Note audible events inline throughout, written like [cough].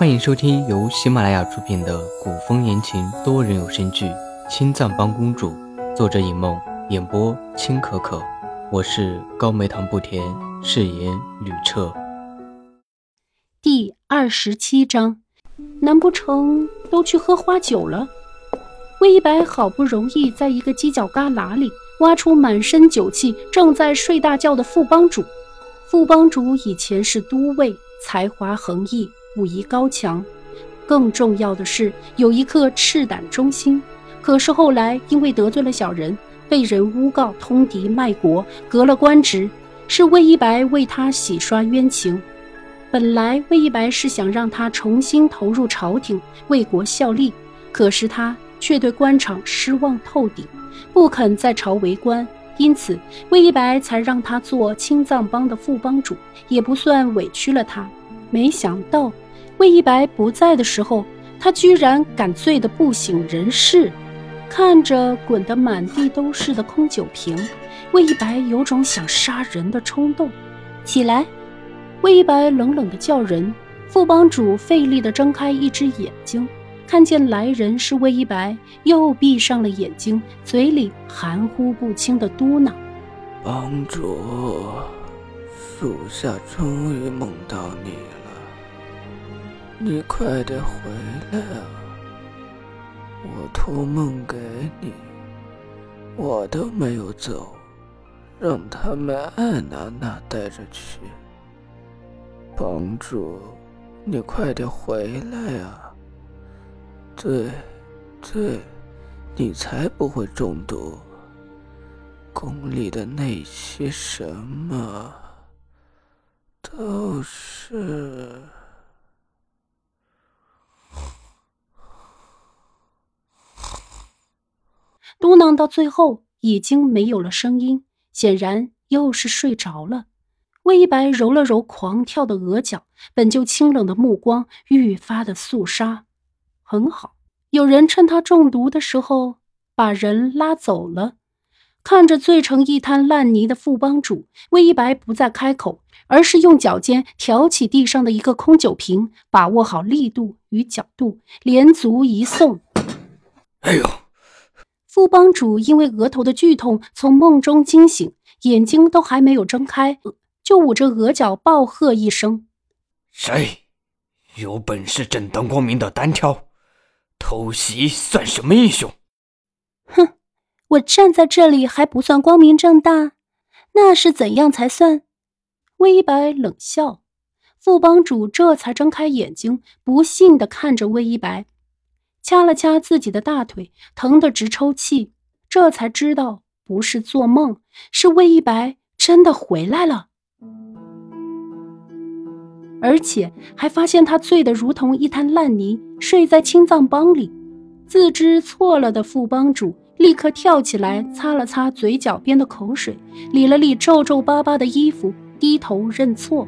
欢迎收听由喜马拉雅出品的古风言情多人有声剧《青藏帮公主》，作者尹梦，演播青可可。我是高梅糖不甜，饰演吕彻。第二十七章，难不成都去喝花酒了？魏一白好不容易在一个犄角旮旯里挖出满身酒气、正在睡大觉的副帮主。副帮主以前是都尉，才华横溢，武艺高强，更重要的是有一颗赤胆忠心。可是后来因为得罪了小人，被人诬告通敌卖国，革了官职。是魏一白为他洗刷冤情。本来魏一白是想让他重新投入朝廷，为国效力，可是他却对官场失望透顶，不肯在朝为官。因此，魏一白才让他做青藏帮的副帮主，也不算委屈了他。没想到，魏一白不在的时候，他居然敢醉得不省人事。看着滚得满地都是的空酒瓶，魏一白有种想杀人的冲动。起来！魏一白冷冷地叫人。副帮主费力地睁开一只眼睛。看见来人是魏一白，又闭上了眼睛，嘴里含糊不清的嘟囔：“帮主，属下终于梦到你了，你快点回来啊！我托梦给你，我都没有走，让他们爱哪哪带着去。帮主，你快点回来啊！”对，对，你才不会中毒。宫里的那些什么，都是……嘟囔到最后已经没有了声音，显然又是睡着了。魏一白揉了揉狂跳的额角，本就清冷的目光愈发的肃杀。很好，有人趁他中毒的时候把人拉走了。看着醉成一滩烂泥的副帮主，魏一白不再开口，而是用脚尖挑起地上的一个空酒瓶，把握好力度与角度，连足一送。哎呦！副帮主因为额头的剧痛从梦中惊醒，眼睛都还没有睁开，就捂着额角暴喝一声：“谁有本事正当光明的单挑？”偷袭算什么英雄？哼，我站在这里还不算光明正大，那是怎样才算？魏一白冷笑，副帮主这才睁开眼睛，不信的看着魏一白，掐了掐自己的大腿，疼得直抽气，这才知道不是做梦，是魏一白真的回来了。而且还发现他醉得如同一滩烂泥，睡在青藏帮里。自知错了的副帮主立刻跳起来，擦了擦嘴角边的口水，理了理皱皱巴巴的衣服，低头认错：“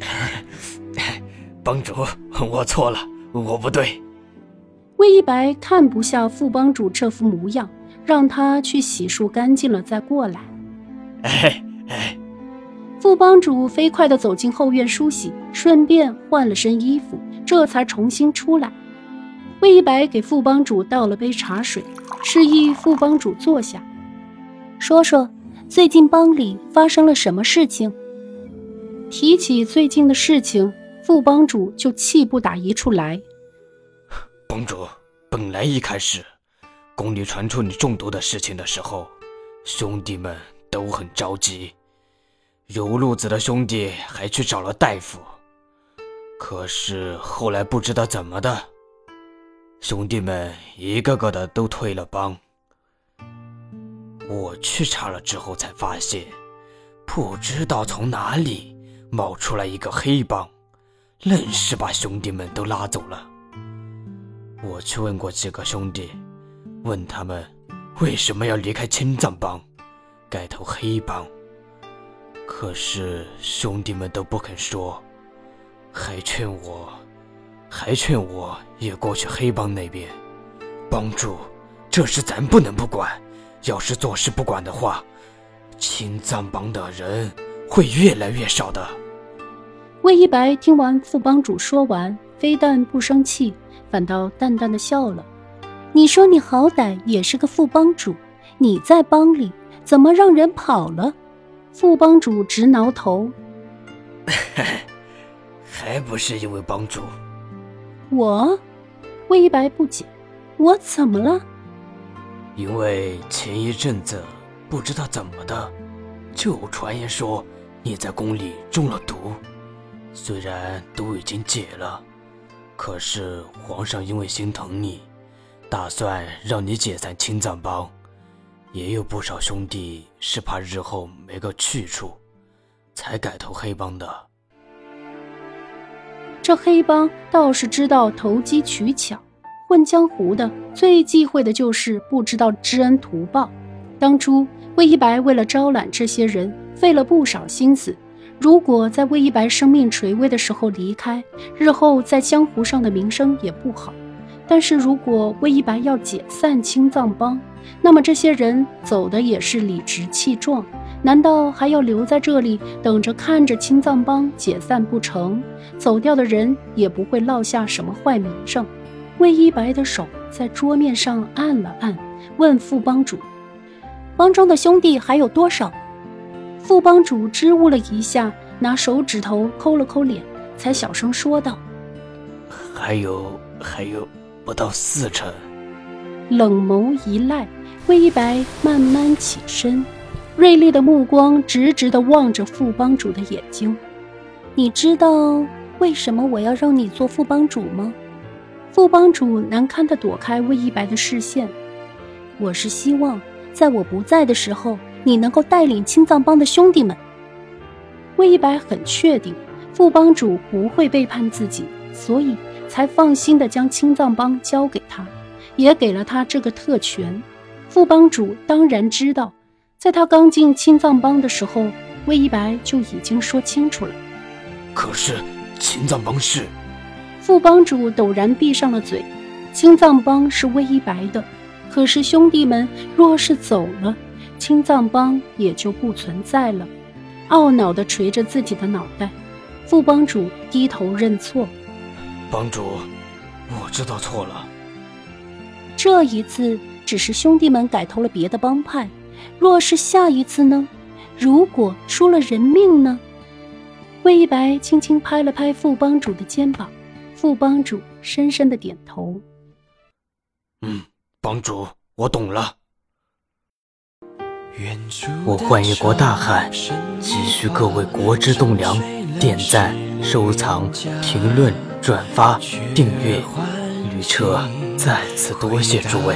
[laughs] 帮主，我错了，我不对。”魏一白看不下副帮主这副模样，让他去洗漱干净了再过来。哎哎。副帮主飞快地走进后院梳洗，顺便换了身衣服，这才重新出来。魏一白给副帮主倒了杯茶水，示意副帮主坐下，说说最近帮里发生了什么事情。提起最近的事情，副帮主就气不打一处来。公主，本来一开始宫里传出你中毒的事情的时候，兄弟们都很着急。有路子的兄弟还去找了大夫，可是后来不知道怎么的，兄弟们一个个的都退了帮。我去查了之后才发现，不知道从哪里冒出来一个黑帮，愣是把兄弟们都拉走了。我去问过几个兄弟，问他们为什么要离开青藏帮，改投黑帮。可是兄弟们都不肯说，还劝我，还劝我也过去黑帮那边帮助。这事咱不能不管，要是坐视不管的话，青藏帮的人会越来越少的。魏一白听完副帮主说完，非但不生气，反倒淡淡的笑了。你说你好歹也是个副帮主，你在帮里怎么让人跑了？副帮主直挠头。[laughs] 还不是因为帮主。我，魏一白不解，我怎么了？因为前一阵子不知道怎么的，就有传言说你在宫里中了毒。虽然毒已经解了，可是皇上因为心疼你，打算让你解散青藏帮。也有不少兄弟是怕日后没个去处，才改投黑帮的。这黑帮倒是知道投机取巧，混江湖的最忌讳的就是不知道知恩图报。当初魏一白为了招揽这些人，费了不少心思。如果在魏一白生命垂危的时候离开，日后在江湖上的名声也不好。但是如果魏一白要解散青藏帮，那么这些人走的也是理直气壮，难道还要留在这里等着看着青藏帮解散不成？走掉的人也不会落下什么坏名声。魏一白的手在桌面上按了按，问副帮主：“帮中的兄弟还有多少？”副帮主支吾了一下，拿手指头抠了抠脸，才小声说道：“还有，还有不到四成。”冷眸一赖，魏一白慢慢起身，锐利的目光直直地望着副帮主的眼睛。“你知道为什么我要让你做副帮主吗？”副帮主难堪地躲开魏一白的视线。“我是希望，在我不在的时候。”你能够带领青藏帮的兄弟们。魏一白很确定副帮主不会背叛自己，所以才放心的将青藏帮交给他，也给了他这个特权。副帮主当然知道，在他刚进青藏帮的时候，魏一白就已经说清楚了。可是青藏帮是……副帮主陡然闭上了嘴。青藏帮是魏一白的，可是兄弟们若是走了。青藏帮也就不存在了，懊恼地捶着自己的脑袋。副帮主低头认错：“帮主，我知道错了。这一次只是兄弟们改投了别的帮派，若是下一次呢？如果出了人命呢？”魏一白轻轻拍了拍副帮主的肩膀，副帮主深深的点头：“嗯，帮主，我懂了。”我换一国大汉，急需各位国之栋梁点赞、收藏、评论、转发、订阅。旅车再次多谢诸位。